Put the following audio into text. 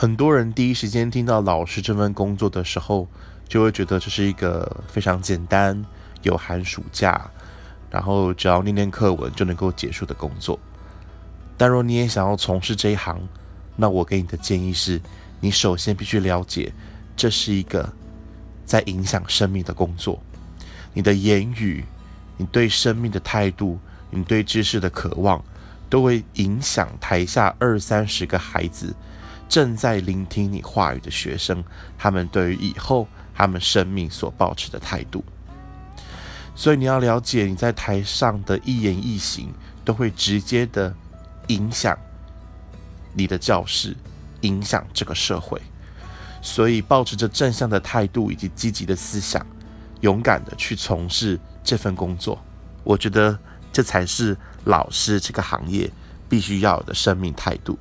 很多人第一时间听到老师这份工作的时候，就会觉得这是一个非常简单、有寒暑假，然后只要念念课文就能够结束的工作。但若你也想要从事这一行，那我给你的建议是，你首先必须了解，这是一个在影响生命的工作。你的言语，你对生命的态度，你对知识的渴望，都会影响台下二三十个孩子正在聆听你话语的学生，他们对于以后他们生命所保持的态度。所以你要了解，你在台上的一言一行，都会直接的影响你的教室，影响这个社会。所以，保持着正向的态度以及积极的思想。勇敢的去从事这份工作，我觉得这才是老师这个行业必须要有的生命态度。